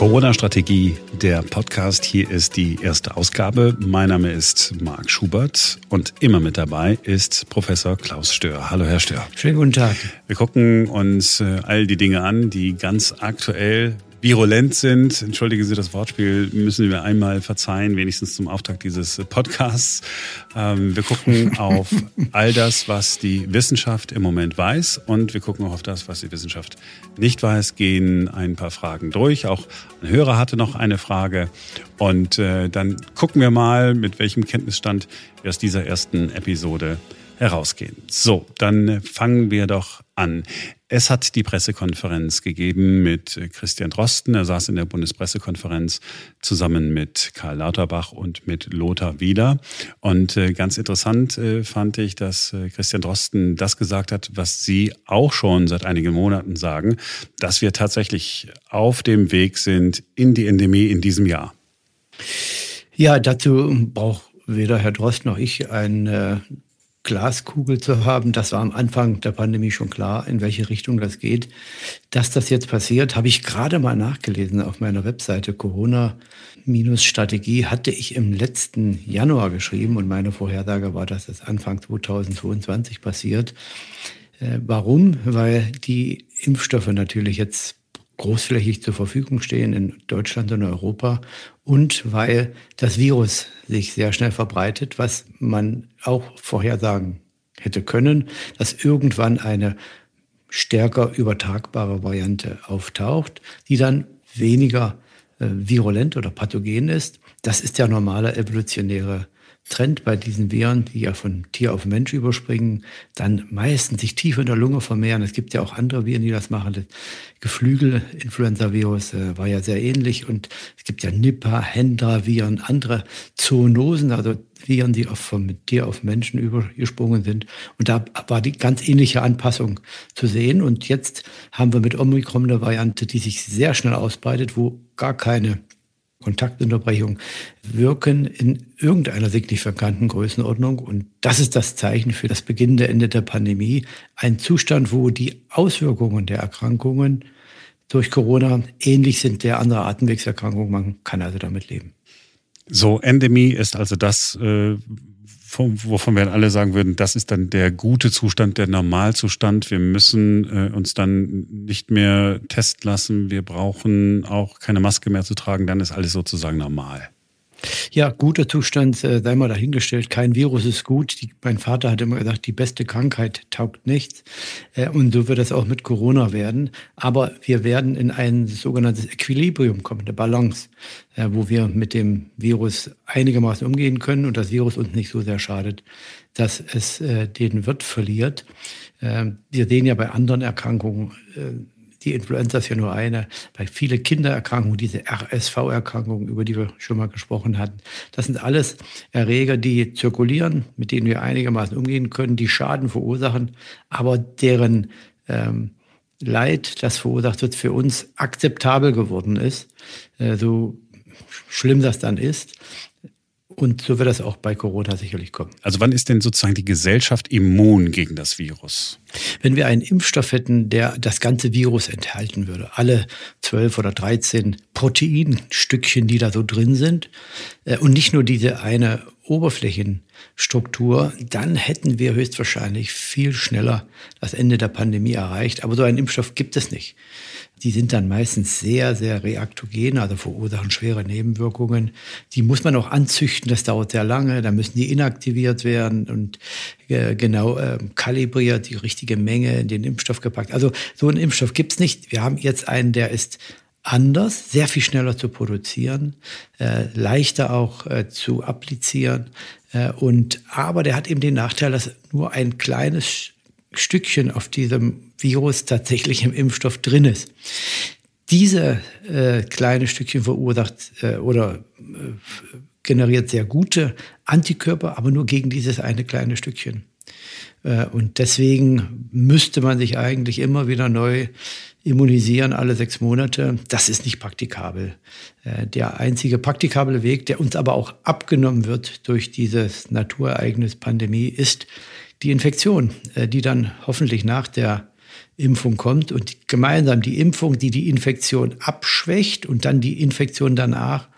Corona-Strategie, der Podcast. Hier ist die erste Ausgabe. Mein Name ist Marc Schubert und immer mit dabei ist Professor Klaus Stör. Hallo, Herr Stör. Schönen guten Tag. Wir gucken uns äh, all die Dinge an, die ganz aktuell virulent sind, entschuldigen Sie das Wortspiel, müssen wir einmal verzeihen, wenigstens zum Auftakt dieses Podcasts. Ähm, wir gucken auf all das, was die Wissenschaft im Moment weiß. Und wir gucken auch auf das, was die Wissenschaft nicht weiß, gehen ein paar Fragen durch. Auch ein Hörer hatte noch eine Frage. Und äh, dann gucken wir mal, mit welchem Kenntnisstand wir aus dieser ersten Episode herausgehen. So, dann fangen wir doch an. Es hat die Pressekonferenz gegeben mit Christian Drosten. Er saß in der Bundespressekonferenz zusammen mit Karl Lauterbach und mit Lothar Wieler. Und äh, ganz interessant äh, fand ich, dass äh, Christian Drosten das gesagt hat, was Sie auch schon seit einigen Monaten sagen, dass wir tatsächlich auf dem Weg sind in die Endemie in diesem Jahr. Ja, dazu braucht weder Herr Drosten noch ich ein Glaskugel zu haben. Das war am Anfang der Pandemie schon klar, in welche Richtung das geht. Dass das jetzt passiert, habe ich gerade mal nachgelesen auf meiner Webseite. Corona-Strategie hatte ich im letzten Januar geschrieben und meine Vorhersage war, dass das Anfang 2022 passiert. Äh, warum? Weil die Impfstoffe natürlich jetzt großflächig zur Verfügung stehen in Deutschland und Europa und weil das Virus sich sehr schnell verbreitet, was man auch vorhersagen hätte können, dass irgendwann eine stärker übertragbare Variante auftaucht, die dann weniger äh, virulent oder pathogen ist. Das ist der normale evolutionäre Trend bei diesen Viren, die ja von Tier auf Mensch überspringen, dann meistens sich tief in der Lunge vermehren. Es gibt ja auch andere Viren, die das machen. Das Geflügel-Influenza-Virus äh, war ja sehr ähnlich. Und es gibt ja Nipah, Hendra-Viren, andere Zoonosen, also Viren, die auf, vom Tier auf Menschen übergesprungen sind. Und da war die ganz ähnliche Anpassung zu sehen. Und jetzt haben wir mit Omikron eine Variante, die sich sehr schnell ausbreitet, wo gar keine Kontaktunterbrechung wirken in irgendeiner signifikanten Größenordnung. Und das ist das Zeichen für das beginnende Ende der Pandemie. Ein Zustand, wo die Auswirkungen der Erkrankungen durch Corona ähnlich sind der anderen Atemwegserkrankungen. Man kann also damit leben. So, Endemie ist also das, äh, wovon wir alle sagen würden, das ist dann der gute Zustand, der Normalzustand. Wir müssen äh, uns dann nicht mehr testen lassen. Wir brauchen auch keine Maske mehr zu tragen. Dann ist alles sozusagen normal. Ja, guter Zustand, äh, sei mal dahingestellt. Kein Virus ist gut. Die, mein Vater hat immer gesagt, die beste Krankheit taugt nichts. Äh, und so wird es auch mit Corona werden. Aber wir werden in ein sogenanntes Equilibrium kommen, eine Balance, äh, wo wir mit dem Virus einigermaßen umgehen können und das Virus uns nicht so sehr schadet, dass es äh, den Wirt verliert. Äh, wir sehen ja bei anderen Erkrankungen, äh, die Influenza ist ja nur eine, bei viele Kindererkrankungen, diese RSV-Erkrankungen, über die wir schon mal gesprochen hatten, das sind alles Erreger, die zirkulieren, mit denen wir einigermaßen umgehen können, die Schaden verursachen, aber deren ähm, Leid, das verursacht wird, für uns akzeptabel geworden ist, äh, so schlimm das dann ist. Und so wird das auch bei Corona sicherlich kommen. Also wann ist denn sozusagen die Gesellschaft immun gegen das Virus? Wenn wir einen Impfstoff hätten, der das ganze Virus enthalten würde, alle zwölf oder dreizehn Proteinstückchen, die da so drin sind, äh, und nicht nur diese eine Oberflächenstruktur, dann hätten wir höchstwahrscheinlich viel schneller das Ende der Pandemie erreicht. Aber so einen Impfstoff gibt es nicht. Die sind dann meistens sehr, sehr reaktogen, also verursachen schwere Nebenwirkungen. Die muss man auch anzüchten, das dauert sehr lange. Da müssen die inaktiviert werden und äh, genau äh, kalibriert, die richtige Menge in den Impfstoff gepackt. Also so einen Impfstoff gibt's nicht. Wir haben jetzt einen, der ist anders, sehr viel schneller zu produzieren, äh, leichter auch äh, zu applizieren. Äh, und aber der hat eben den Nachteil, dass nur ein kleines Stückchen auf diesem Virus tatsächlich im Impfstoff drin ist. Diese äh, kleine Stückchen verursacht äh, oder äh, generiert sehr gute Antikörper, aber nur gegen dieses eine kleine Stückchen. Und deswegen müsste man sich eigentlich immer wieder neu immunisieren, alle sechs Monate. Das ist nicht praktikabel. Äh, der einzige praktikable Weg, der uns aber auch abgenommen wird durch dieses Naturereignis Pandemie, ist die Infektion, äh, die dann hoffentlich nach der Impfung kommt und gemeinsam die Impfung, die die Infektion abschwächt und dann die Infektion danach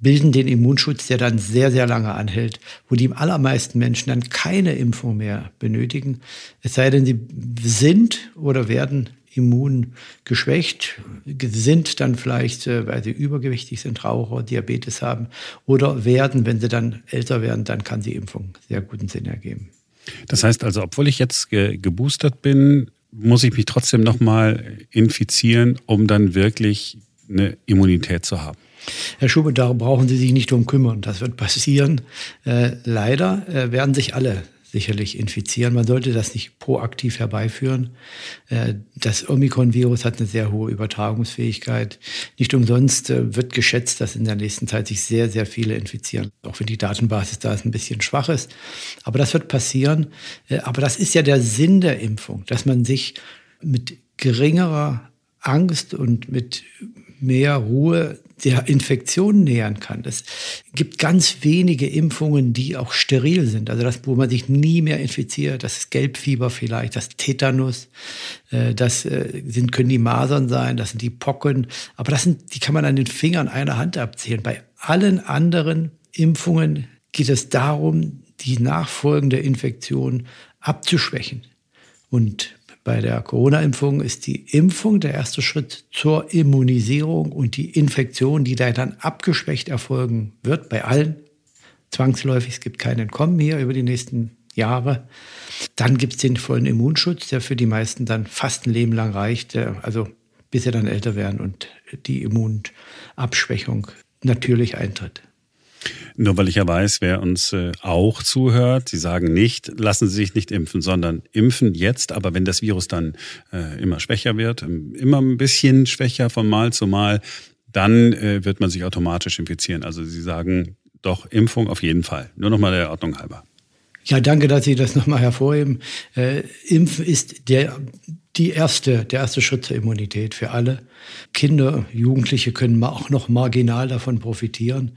bilden den Immunschutz, der dann sehr, sehr lange anhält, wo die allermeisten Menschen dann keine Impfung mehr benötigen. Es sei denn, sie sind oder werden immun geschwächt, sind dann vielleicht, äh, weil sie übergewichtig sind, Raucher, Diabetes haben oder werden, wenn sie dann älter werden, dann kann die Impfung sehr guten Sinn ergeben. Das heißt also, obwohl ich jetzt ge geboostert bin, muss ich mich trotzdem nochmal infizieren, um dann wirklich eine Immunität zu haben. Herr Schubert, darum brauchen Sie sich nicht drum kümmern. Das wird passieren. Äh, leider äh, werden sich alle sicherlich infizieren. Man sollte das nicht proaktiv herbeiführen. Äh, das Omikron-Virus hat eine sehr hohe Übertragungsfähigkeit. Nicht umsonst äh, wird geschätzt, dass in der nächsten Zeit sich sehr, sehr viele infizieren. Auch wenn die Datenbasis da ein bisschen schwach ist. Aber das wird passieren. Äh, aber das ist ja der Sinn der Impfung, dass man sich mit geringerer Angst und mit mehr Ruhe der Infektion nähern kann. Es gibt ganz wenige Impfungen, die auch steril sind. Also das, wo man sich nie mehr infiziert. Das ist Gelbfieber vielleicht, das Tetanus, äh, das äh, sind, können die Masern sein, das sind die Pocken. Aber das sind, die kann man an den Fingern einer Hand abzählen. Bei allen anderen Impfungen geht es darum, die nachfolgende Infektion abzuschwächen. Und bei der Corona-Impfung ist die Impfung der erste Schritt zur Immunisierung und die Infektion, die da dann abgeschwächt erfolgen wird, bei allen zwangsläufig. Es gibt kein Entkommen hier über die nächsten Jahre. Dann gibt es den vollen Immunschutz, der für die meisten dann fast ein Leben lang reicht, also bis sie dann älter werden und die Immunabschwächung natürlich eintritt. Nur weil ich ja weiß, wer uns äh, auch zuhört, sie sagen nicht, lassen Sie sich nicht impfen, sondern impfen jetzt. Aber wenn das Virus dann äh, immer schwächer wird, ähm, immer ein bisschen schwächer von Mal zu Mal, dann äh, wird man sich automatisch infizieren. Also Sie sagen doch Impfung auf jeden Fall. Nur nochmal der Ordnung halber. Ja, danke, dass Sie das nochmal hervorheben. Äh, Impfen ist der, die erste, der erste Schritt zur Immunität für alle. Kinder, Jugendliche können auch noch marginal davon profitieren.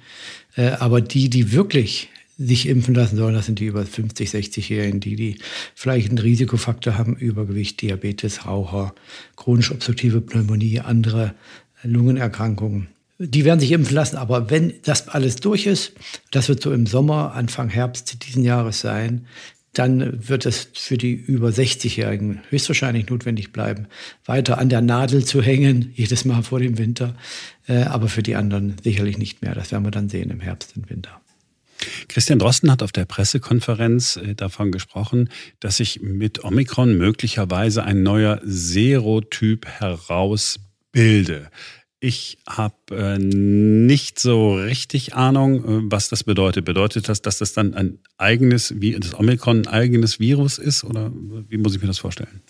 Äh, aber die, die wirklich sich impfen lassen sollen, das sind die über 50, 60-Jährigen, die, die vielleicht einen Risikofaktor haben, Übergewicht, Diabetes, Raucher, chronisch obstruktive Pneumonie, andere Lungenerkrankungen die werden sich impfen lassen. Aber wenn das alles durch ist, das wird so im Sommer, Anfang Herbst diesen Jahres sein, dann wird es für die über 60-Jährigen höchstwahrscheinlich notwendig bleiben, weiter an der Nadel zu hängen, jedes Mal vor dem Winter. Äh, aber für die anderen sicherlich nicht mehr. Das werden wir dann sehen im Herbst und Winter. Christian Drosten hat auf der Pressekonferenz äh, davon gesprochen, dass sich mit Omikron möglicherweise ein neuer Serotyp herausbilde. Ich habe äh, nicht so richtig Ahnung, äh, was das bedeutet. Bedeutet das, dass das dann ein eigenes, wie das Omikron ein eigenes Virus ist oder wie muss ich mir das vorstellen?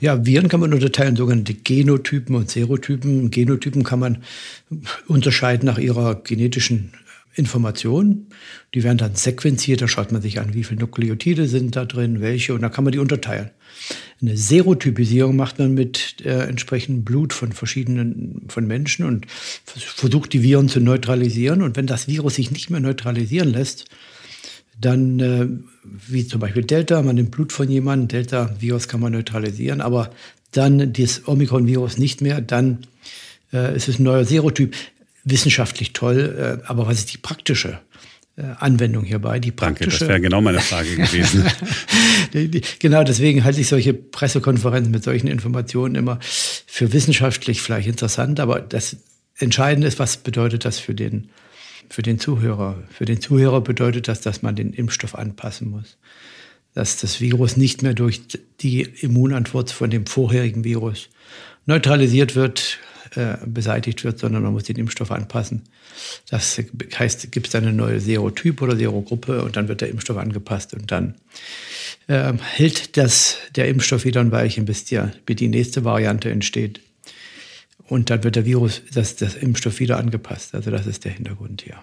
Ja, Viren kann man unterteilen, sogenannte Genotypen und Serotypen. Genotypen kann man unterscheiden nach ihrer genetischen Informationen. Die werden dann sequenziert, da schaut man sich an, wie viele Nukleotide sind da drin, welche, und da kann man die unterteilen. Eine Serotypisierung macht man mit äh, entsprechendem Blut von verschiedenen von Menschen und versucht die Viren zu neutralisieren. Und wenn das Virus sich nicht mehr neutralisieren lässt, dann, äh, wie zum Beispiel Delta, man nimmt Blut von jemandem, Delta-Virus kann man neutralisieren, aber dann das Omikron-Virus nicht mehr, dann äh, ist es ein neuer Serotyp wissenschaftlich toll, äh, aber was ist die praktische Anwendung hierbei? Die praktische, Danke, das wäre genau meine Frage gewesen. genau, deswegen halte ich solche Pressekonferenzen mit solchen Informationen immer für wissenschaftlich vielleicht interessant, aber das Entscheidende ist, was bedeutet das für den, für den Zuhörer? Für den Zuhörer bedeutet das, dass man den Impfstoff anpassen muss. Dass das Virus nicht mehr durch die Immunantwort von dem vorherigen Virus neutralisiert wird, äh, beseitigt wird, sondern man muss den Impfstoff anpassen. Das heißt, gibt es eine neue Serotyp oder Serogruppe und dann wird der Impfstoff angepasst und dann äh, hält das, der Impfstoff wieder ein Weilchen, bis die, bis die nächste Variante entsteht. Und dann wird der Virus, das, das Impfstoff wieder angepasst. Also das ist der Hintergrund hier.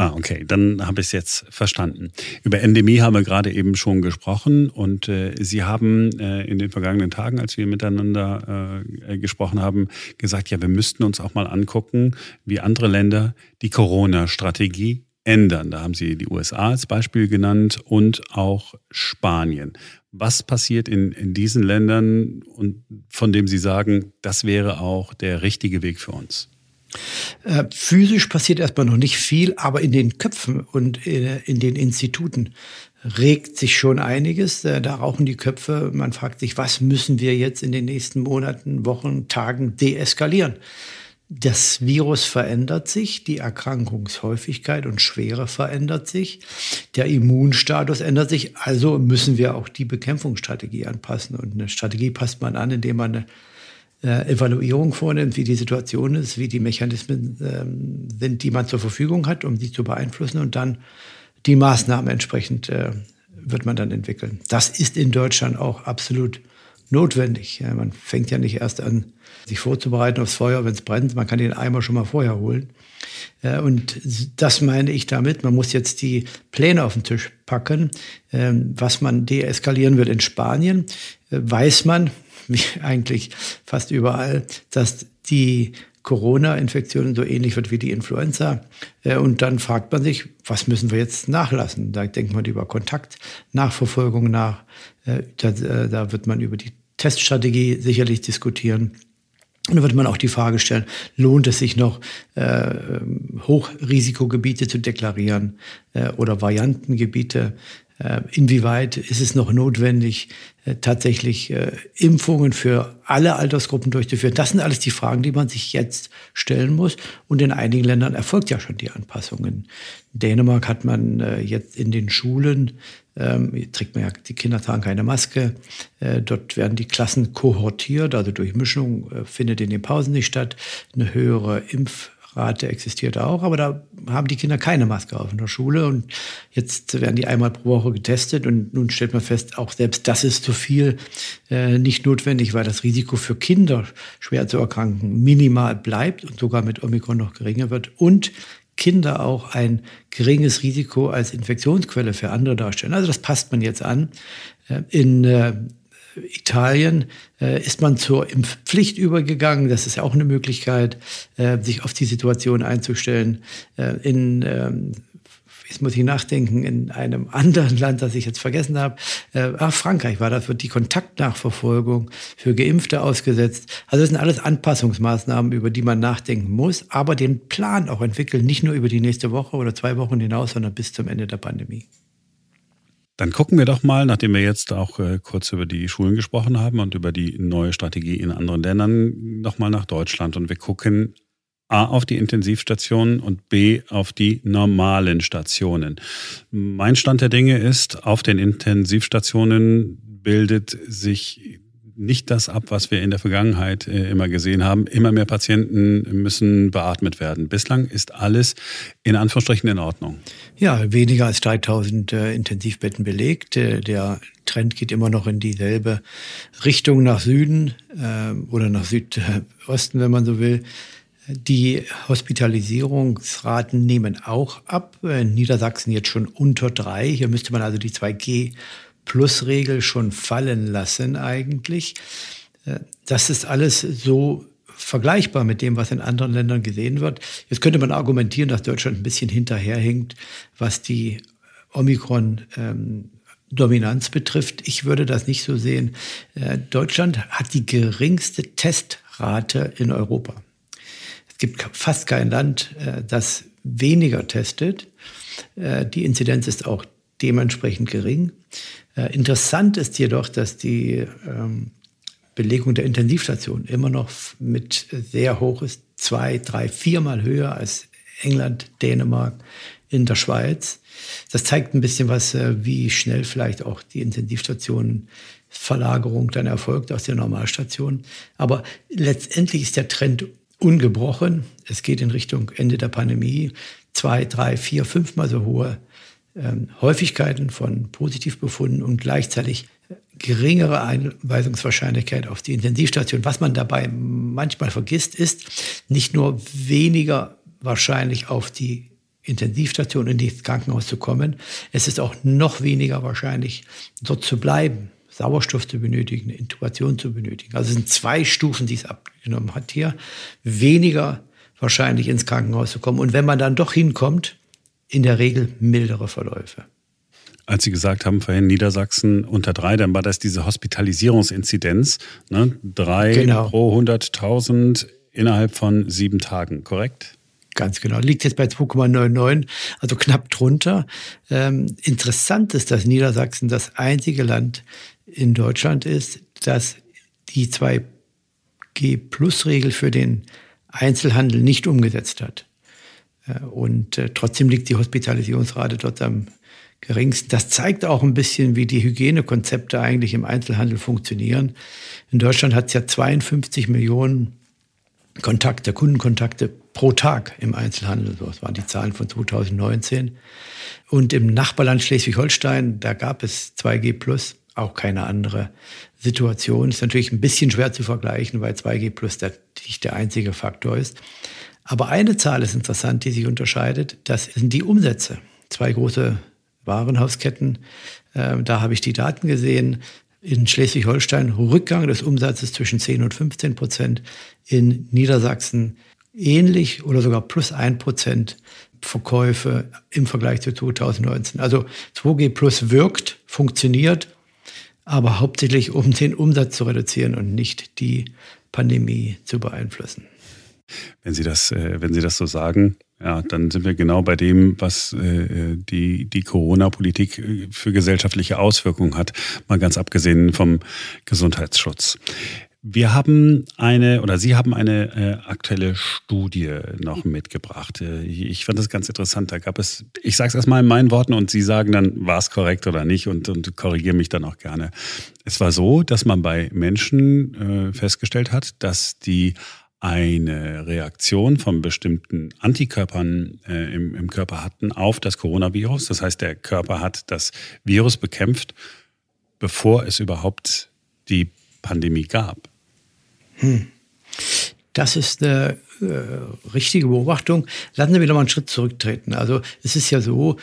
Ah, okay, dann habe ich es jetzt verstanden. Über Endemie haben wir gerade eben schon gesprochen und äh, Sie haben äh, in den vergangenen Tagen, als wir miteinander äh, gesprochen haben, gesagt, ja, wir müssten uns auch mal angucken, wie andere Länder die Corona-Strategie ändern. Da haben Sie die USA als Beispiel genannt und auch Spanien. Was passiert in, in diesen Ländern und von dem Sie sagen, das wäre auch der richtige Weg für uns? Äh, physisch passiert erstmal noch nicht viel, aber in den Köpfen und äh, in den Instituten regt sich schon einiges. Äh, da rauchen die Köpfe. Man fragt sich, was müssen wir jetzt in den nächsten Monaten, Wochen, Tagen deeskalieren? Das Virus verändert sich, die Erkrankungshäufigkeit und Schwere verändert sich, der Immunstatus ändert sich, also müssen wir auch die Bekämpfungsstrategie anpassen. Und eine Strategie passt man an, indem man eine äh, Evaluierung vornimmt, wie die Situation ist, wie die Mechanismen ähm, sind, die man zur Verfügung hat, um die zu beeinflussen und dann die Maßnahmen entsprechend äh, wird man dann entwickeln. Das ist in Deutschland auch absolut notwendig. Ja, man fängt ja nicht erst an, sich vorzubereiten aufs Feuer, wenn es brennt. Man kann den Eimer schon mal vorher holen. Äh, und das meine ich damit. Man muss jetzt die Pläne auf den Tisch packen, äh, was man deeskalieren wird. In Spanien äh, weiß man, eigentlich fast überall, dass die Corona-Infektion so ähnlich wird wie die Influenza. Äh, und dann fragt man sich, was müssen wir jetzt nachlassen? Da denkt man über Kontaktnachverfolgung nach. Äh, da, äh, da wird man über die Teststrategie sicherlich diskutieren. Und dann wird man auch die Frage stellen, lohnt es sich noch, äh, Hochrisikogebiete zu deklarieren äh, oder Variantengebiete? Äh, inwieweit ist es noch notwendig, äh, tatsächlich äh, Impfungen für alle Altersgruppen durchzuführen? Das sind alles die Fragen, die man sich jetzt stellen muss. Und in einigen Ländern erfolgt ja schon die Anpassung. In Dänemark hat man jetzt in den Schulen, ähm, trägt man ja, die Kinder tragen keine Maske. dort werden die Klassen kohortiert, also durch Mischung findet in den Pausen nicht statt. Eine höhere Impf Rate existiert auch, aber da haben die Kinder keine Maske auf in der Schule und jetzt werden die einmal pro Woche getestet und nun stellt man fest, auch selbst das ist zu viel äh, nicht notwendig, weil das Risiko für Kinder schwer zu erkranken minimal bleibt und sogar mit Omikron noch geringer wird und Kinder auch ein geringes Risiko als Infektionsquelle für andere darstellen. Also das passt man jetzt an. Äh, in äh, Italien äh, ist man zur Impfpflicht übergegangen. Das ist ja auch eine Möglichkeit, äh, sich auf die Situation einzustellen. Äh, in ähm, jetzt muss ich nachdenken, in einem anderen Land, das ich jetzt vergessen habe, äh, ach, Frankreich war das, wird die Kontaktnachverfolgung für Geimpfte ausgesetzt. Also das sind alles Anpassungsmaßnahmen, über die man nachdenken muss, aber den Plan auch entwickeln, nicht nur über die nächste Woche oder zwei Wochen hinaus, sondern bis zum Ende der Pandemie. Dann gucken wir doch mal, nachdem wir jetzt auch äh, kurz über die Schulen gesprochen haben und über die neue Strategie in anderen Ländern, nochmal nach Deutschland. Und wir gucken A auf die Intensivstationen und B auf die normalen Stationen. Mein Stand der Dinge ist, auf den Intensivstationen bildet sich nicht das ab, was wir in der Vergangenheit äh, immer gesehen haben. Immer mehr Patienten müssen beatmet werden. Bislang ist alles in Anführungsstrichen in Ordnung. Ja, weniger als 3000 äh, Intensivbetten belegt. Äh, der Trend geht immer noch in dieselbe Richtung nach Süden äh, oder nach Südosten, wenn man so will. Die Hospitalisierungsraten nehmen auch ab. In Niedersachsen jetzt schon unter drei. Hier müsste man also die 2G Plusregel schon fallen lassen eigentlich. Äh, das ist alles so vergleichbar mit dem, was in anderen Ländern gesehen wird. Jetzt könnte man argumentieren, dass Deutschland ein bisschen hinterherhinkt, was die Omikron ähm, Dominanz betrifft. Ich würde das nicht so sehen. Äh, Deutschland hat die geringste Testrate in Europa. Es gibt fast kein Land, äh, das weniger testet. Äh, die Inzidenz ist auch dementsprechend gering. Äh, interessant ist jedoch, dass die ähm, Belegung der Intensivstation immer noch mit sehr hoch ist, zwei, drei, viermal höher als England, Dänemark, in der Schweiz. Das zeigt ein bisschen was, äh, wie schnell vielleicht auch die Intensivstationenverlagerung dann erfolgt aus der Normalstation. Aber letztendlich ist der Trend ungebrochen. Es geht in Richtung Ende der Pandemie. Zwei, drei, vier, fünfmal so hohe ähm, Häufigkeiten von Positivbefunden und gleichzeitig geringere Einweisungswahrscheinlichkeit auf die Intensivstation. Was man dabei manchmal vergisst, ist nicht nur weniger wahrscheinlich auf die Intensivstation in das Krankenhaus zu kommen, es ist auch noch weniger wahrscheinlich dort zu bleiben, Sauerstoff zu benötigen, Intubation zu benötigen. Also es sind zwei Stufen, die es abgenommen hat hier. Weniger wahrscheinlich ins Krankenhaus zu kommen. Und wenn man dann doch hinkommt, in der Regel mildere Verläufe. Als Sie gesagt haben, vorhin Niedersachsen unter drei, dann war das diese Hospitalisierungsinzidenz, ne? drei genau. pro 100.000 innerhalb von sieben Tagen, korrekt? Ganz genau. Liegt jetzt bei 2,99, also knapp drunter. Ähm, interessant ist, dass Niedersachsen das einzige Land in Deutschland ist, das die 2G-Plus-Regel für den Einzelhandel nicht umgesetzt hat. Äh, und äh, trotzdem liegt die Hospitalisierungsrate dort am geringsten. Das zeigt auch ein bisschen, wie die Hygienekonzepte eigentlich im Einzelhandel funktionieren. In Deutschland hat es ja 52 Millionen Kontakte, Kundenkontakte pro Tag im Einzelhandel. Das waren die Zahlen von 2019. Und im Nachbarland Schleswig-Holstein, da gab es 2G Plus, auch keine andere Situation. Ist natürlich ein bisschen schwer zu vergleichen, weil 2G Plus nicht der einzige Faktor ist. Aber eine Zahl ist interessant, die sich unterscheidet. Das sind die Umsätze. Zwei große Warenhausketten. Äh, da habe ich die Daten gesehen in Schleswig-Holstein Rückgang des Umsatzes zwischen 10 und 15 Prozent, in Niedersachsen ähnlich oder sogar plus 1 Prozent Verkäufe im Vergleich zu 2019. Also 2G Plus wirkt, funktioniert, aber hauptsächlich um den Umsatz zu reduzieren und nicht die Pandemie zu beeinflussen. Wenn Sie das, äh, wenn Sie das so sagen, ja, dann sind wir genau bei dem, was äh, die, die Corona-Politik äh, für gesellschaftliche Auswirkungen hat, mal ganz abgesehen vom Gesundheitsschutz. Wir haben eine oder Sie haben eine äh, aktuelle Studie noch mitgebracht. Äh, ich fand das ganz interessant. Da gab es, ich sage es erstmal in meinen Worten und Sie sagen dann, war es korrekt oder nicht und, und korrigiere mich dann auch gerne. Es war so, dass man bei Menschen äh, festgestellt hat, dass die eine Reaktion von bestimmten Antikörpern äh, im, im Körper hatten auf das Coronavirus. Das heißt, der Körper hat das Virus bekämpft, bevor es überhaupt die Pandemie gab. Hm. Das ist eine äh, richtige Beobachtung. Lassen Sie mich noch mal einen Schritt zurücktreten. Also es ist ja so,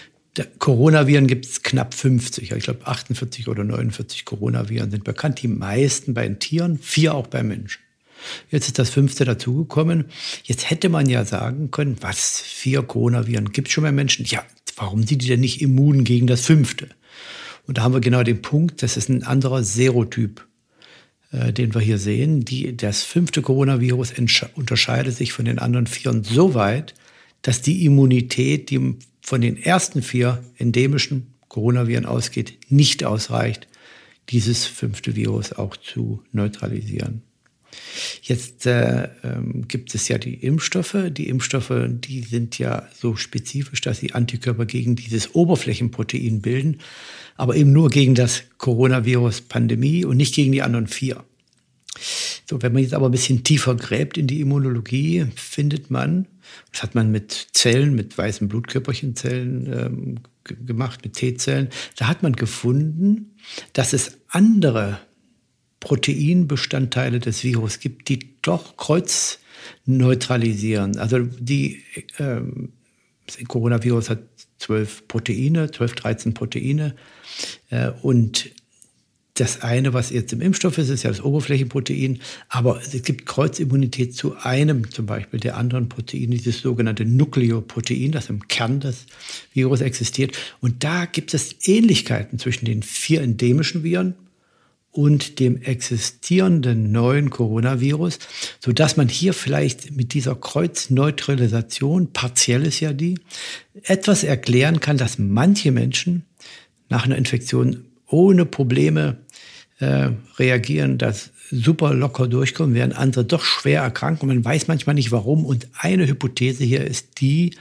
Coronaviren gibt es knapp 50. Ich glaube 48 oder 49 Coronaviren sind bekannt. Die meisten bei den Tieren, vier auch bei Menschen. Jetzt ist das fünfte dazugekommen. Jetzt hätte man ja sagen können, was, vier Coronaviren gibt es schon bei Menschen? Ja, warum sind die denn nicht immun gegen das fünfte? Und da haben wir genau den Punkt, das ist ein anderer Serotyp, äh, den wir hier sehen. Die, das fünfte Coronavirus unterscheidet sich von den anderen vieren so weit, dass die Immunität, die von den ersten vier endemischen Coronaviren ausgeht, nicht ausreicht, dieses fünfte Virus auch zu neutralisieren. Jetzt äh, ähm, gibt es ja die Impfstoffe. Die Impfstoffe, die sind ja so spezifisch, dass sie Antikörper gegen dieses Oberflächenprotein bilden, aber eben nur gegen das Coronavirus-Pandemie und nicht gegen die anderen vier. So, wenn man jetzt aber ein bisschen tiefer gräbt in die Immunologie, findet man, das hat man mit Zellen, mit weißen Blutkörperchenzellen ähm, gemacht, mit T-Zellen, da hat man gefunden, dass es andere Proteinbestandteile des Virus gibt, die doch kreuz neutralisieren. Also die ähm, das Coronavirus hat zwölf Proteine, zwölf, dreizehn Proteine. Äh, und das eine, was jetzt im Impfstoff ist, ist ja das Oberflächenprotein. Aber es gibt Kreuzimmunität zu einem zum Beispiel der anderen Proteine, dieses sogenannte Nukleoprotein, das im Kern des Virus existiert. Und da gibt es Ähnlichkeiten zwischen den vier endemischen Viren und dem existierenden neuen Coronavirus, so dass man hier vielleicht mit dieser Kreuzneutralisation, partiell ist ja die, etwas erklären kann, dass manche Menschen nach einer Infektion ohne Probleme äh, reagieren, dass super locker durchkommen, während andere doch schwer erkranken. Und man weiß manchmal nicht warum. Und eine Hypothese hier ist die,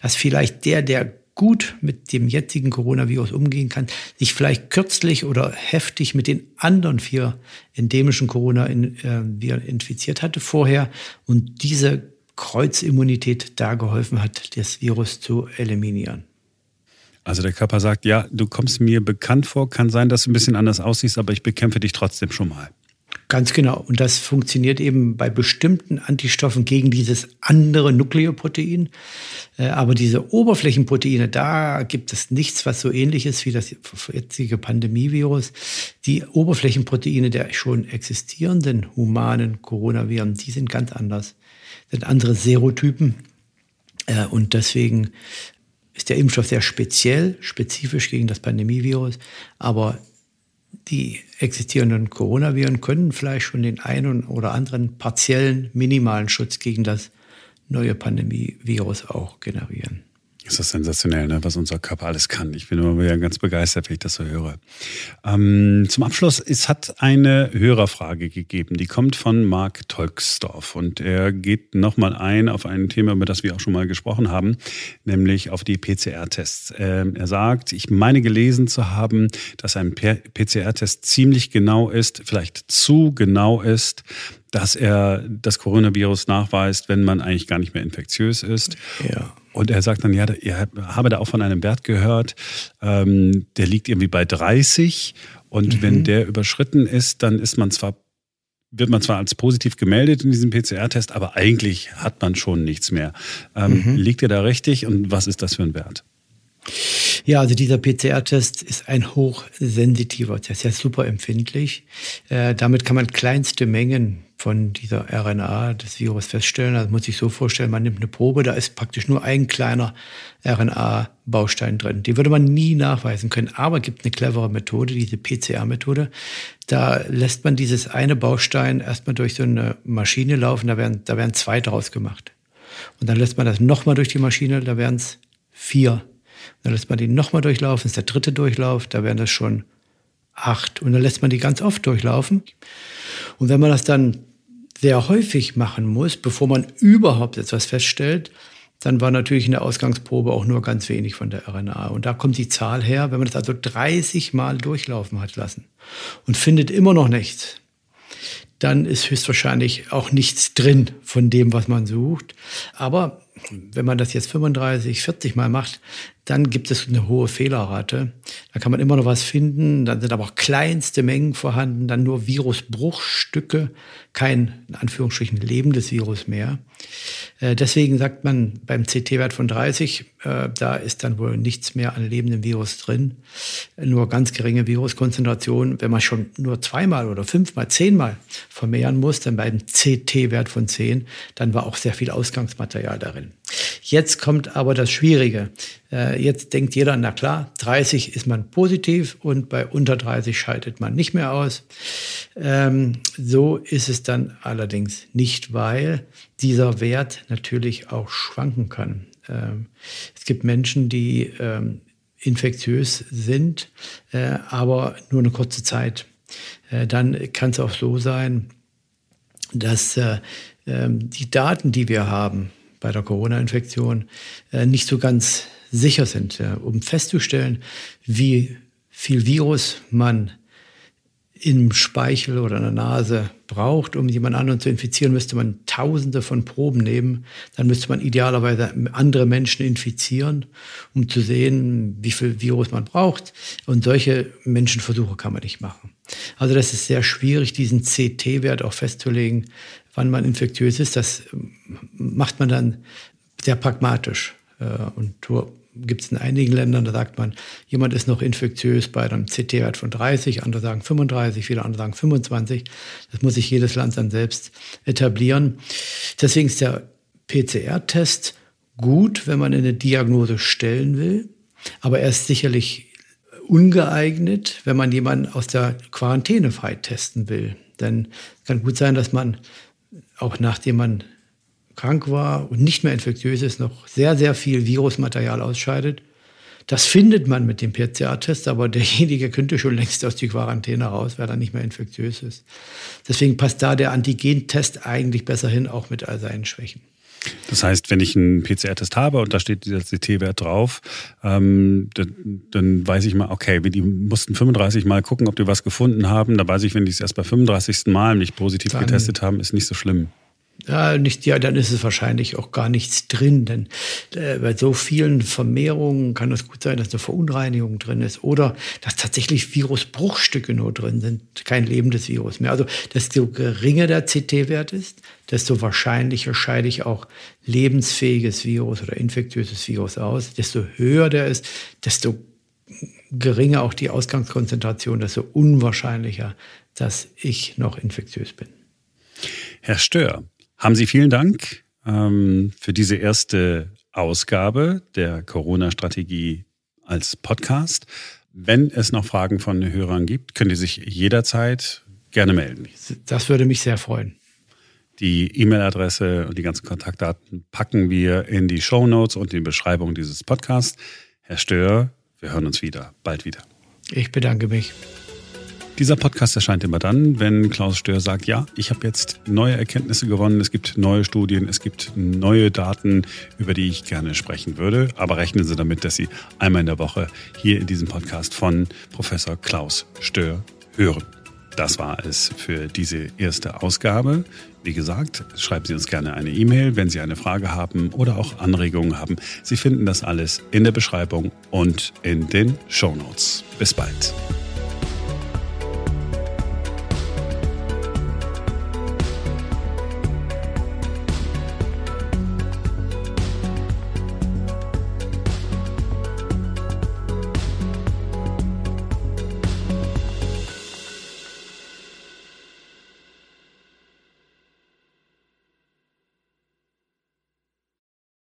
dass vielleicht der, der gut mit dem jetzigen Coronavirus umgehen kann, sich vielleicht kürzlich oder heftig mit den anderen vier endemischen Coronaviren äh, infiziert hatte vorher und diese Kreuzimmunität da geholfen hat, das Virus zu eliminieren. Also der Körper sagt, ja, du kommst mir bekannt vor, kann sein, dass du ein bisschen anders aussiehst, aber ich bekämpfe dich trotzdem schon mal. Ganz genau. Und das funktioniert eben bei bestimmten Antistoffen gegen dieses andere Nukleoprotein. Äh, aber diese Oberflächenproteine, da gibt es nichts, was so ähnlich ist wie das jetzige Pandemievirus. Die Oberflächenproteine der schon existierenden humanen Coronaviren, die sind ganz anders. Das sind andere Serotypen. Äh, und deswegen ist der Impfstoff sehr speziell, spezifisch gegen das Pandemievirus, aber die existierenden Coronaviren können vielleicht schon den einen oder anderen partiellen, minimalen Schutz gegen das neue Pandemievirus auch generieren. Das ist sensationell, ne? was unser Körper alles kann. Ich bin immer wieder ganz begeistert, wenn ich das so höre. Ähm, zum Abschluss, es hat eine Hörerfrage gegeben, die kommt von Marc Tolksdorf und er geht nochmal ein auf ein Thema, über das wir auch schon mal gesprochen haben, nämlich auf die PCR-Tests. Ähm, er sagt, ich meine gelesen zu haben, dass ein PCR-Test ziemlich genau ist, vielleicht zu genau ist, dass er das Coronavirus nachweist, wenn man eigentlich gar nicht mehr infektiös ist. Ja. Und er sagt dann, ja, er habe da auch von einem Wert gehört, ähm, der liegt irgendwie bei 30. Und mhm. wenn der überschritten ist, dann ist man zwar, wird man zwar als positiv gemeldet in diesem PCR-Test, aber eigentlich hat man schon nichts mehr. Ähm, mhm. Liegt er da richtig und was ist das für ein Wert? Ja, also dieser PCR-Test ist ein hochsensitiver Test, ist super empfindlich. Äh, damit kann man kleinste Mengen von dieser RNA des Virus feststellen. Also muss ich so vorstellen, man nimmt eine Probe, da ist praktisch nur ein kleiner RNA-Baustein drin. Die würde man nie nachweisen können. Aber es gibt eine clevere Methode, diese PCR-Methode. Da lässt man dieses eine Baustein erstmal durch so eine Maschine laufen, da werden, da werden zwei draus gemacht. Und dann lässt man das nochmal durch die Maschine, da werden es vier. Dann lässt man die nochmal durchlaufen, das ist der dritte Durchlauf, da wären das schon acht. Und dann lässt man die ganz oft durchlaufen. Und wenn man das dann sehr häufig machen muss, bevor man überhaupt etwas feststellt, dann war natürlich in der Ausgangsprobe auch nur ganz wenig von der RNA. Und da kommt die Zahl her, wenn man das also 30 Mal durchlaufen hat lassen und findet immer noch nichts, dann ist höchstwahrscheinlich auch nichts drin von dem, was man sucht. Aber wenn man das jetzt 35, 40 Mal macht, dann gibt es eine hohe Fehlerrate. Da kann man immer noch was finden. Dann sind aber auch kleinste Mengen vorhanden, dann nur Virusbruchstücke, kein in Anführungsstrichen lebendes Virus mehr. Äh, deswegen sagt man beim CT-Wert von 30, äh, da ist dann wohl nichts mehr an lebendem Virus drin. Nur ganz geringe Viruskonzentration. Wenn man schon nur zweimal oder fünfmal, zehnmal vermehren muss, dann beim CT-Wert von 10, dann war auch sehr viel Ausgangsmaterial darin. Jetzt kommt aber das Schwierige. Äh, jetzt denkt jeder, na klar, 30 ist man positiv und bei unter 30 schaltet man nicht mehr aus. Ähm, so ist es dann allerdings nicht, weil dieser Wert natürlich auch schwanken kann. Ähm, es gibt Menschen, die ähm, infektiös sind, äh, aber nur eine kurze Zeit. Äh, dann kann es auch so sein, dass die Daten, die wir haben, bei der Corona-Infektion äh, nicht so ganz sicher sind. Um festzustellen, wie viel Virus man im Speichel oder in der Nase braucht, um jemand anderen zu infizieren, müsste man tausende von Proben nehmen. Dann müsste man idealerweise andere Menschen infizieren, um zu sehen, wie viel Virus man braucht. Und solche Menschenversuche kann man nicht machen. Also das ist sehr schwierig, diesen CT-Wert auch festzulegen, wann man infektiös ist. Das macht man dann sehr pragmatisch. Äh, und gibt es in einigen Ländern, da sagt man, jemand ist noch infektiös bei einem CT-Wert von 30, andere sagen 35, viele andere sagen 25. Das muss sich jedes Land dann selbst etablieren. Deswegen ist der PCR-Test gut, wenn man eine Diagnose stellen will, aber er ist sicherlich ungeeignet, wenn man jemanden aus der Quarantäne freitesten will. Denn es kann gut sein, dass man auch nachdem man krank war und nicht mehr infektiös ist, noch sehr, sehr viel Virusmaterial ausscheidet. Das findet man mit dem PCR-Test, aber derjenige könnte schon längst aus der Quarantäne raus, weil er nicht mehr infektiös ist. Deswegen passt da der Antigen-Test eigentlich besser hin, auch mit all seinen Schwächen. Das heißt, wenn ich einen PCR-Test habe und da steht dieser CT-Wert drauf, ähm, dann, dann, weiß ich mal, okay, die mussten 35 Mal gucken, ob die was gefunden haben. Da weiß ich, wenn die es erst bei 35. Mal nicht positiv dann, getestet haben, ist nicht so schlimm. Ja, nicht, ja, dann ist es wahrscheinlich auch gar nichts drin, denn äh, bei so vielen Vermehrungen kann es gut sein, dass eine Verunreinigung drin ist oder dass tatsächlich Virusbruchstücke nur drin sind, kein lebendes Virus mehr. Also desto geringer der CT-Wert ist, desto wahrscheinlicher scheide ich auch lebensfähiges Virus oder infektiöses Virus aus. Desto höher der ist, desto geringer auch die Ausgangskonzentration, desto unwahrscheinlicher, dass ich noch infektiös bin. Herr Stör, haben Sie vielen Dank ähm, für diese erste Ausgabe der Corona-Strategie als Podcast. Wenn es noch Fragen von Hörern gibt, können die sich jederzeit gerne melden. Das würde mich sehr freuen. Die E-Mail-Adresse und die ganzen Kontaktdaten packen wir in die Show Notes und die Beschreibung dieses Podcasts. Herr Stör, wir hören uns wieder, bald wieder. Ich bedanke mich. Dieser Podcast erscheint immer dann, wenn Klaus Stör sagt, ja, ich habe jetzt neue Erkenntnisse gewonnen, es gibt neue Studien, es gibt neue Daten, über die ich gerne sprechen würde. Aber rechnen Sie damit, dass Sie einmal in der Woche hier in diesem Podcast von Professor Klaus Stör hören. Das war es für diese erste Ausgabe. Wie gesagt, schreiben Sie uns gerne eine E-Mail, wenn Sie eine Frage haben oder auch Anregungen haben. Sie finden das alles in der Beschreibung und in den Show Notes. Bis bald.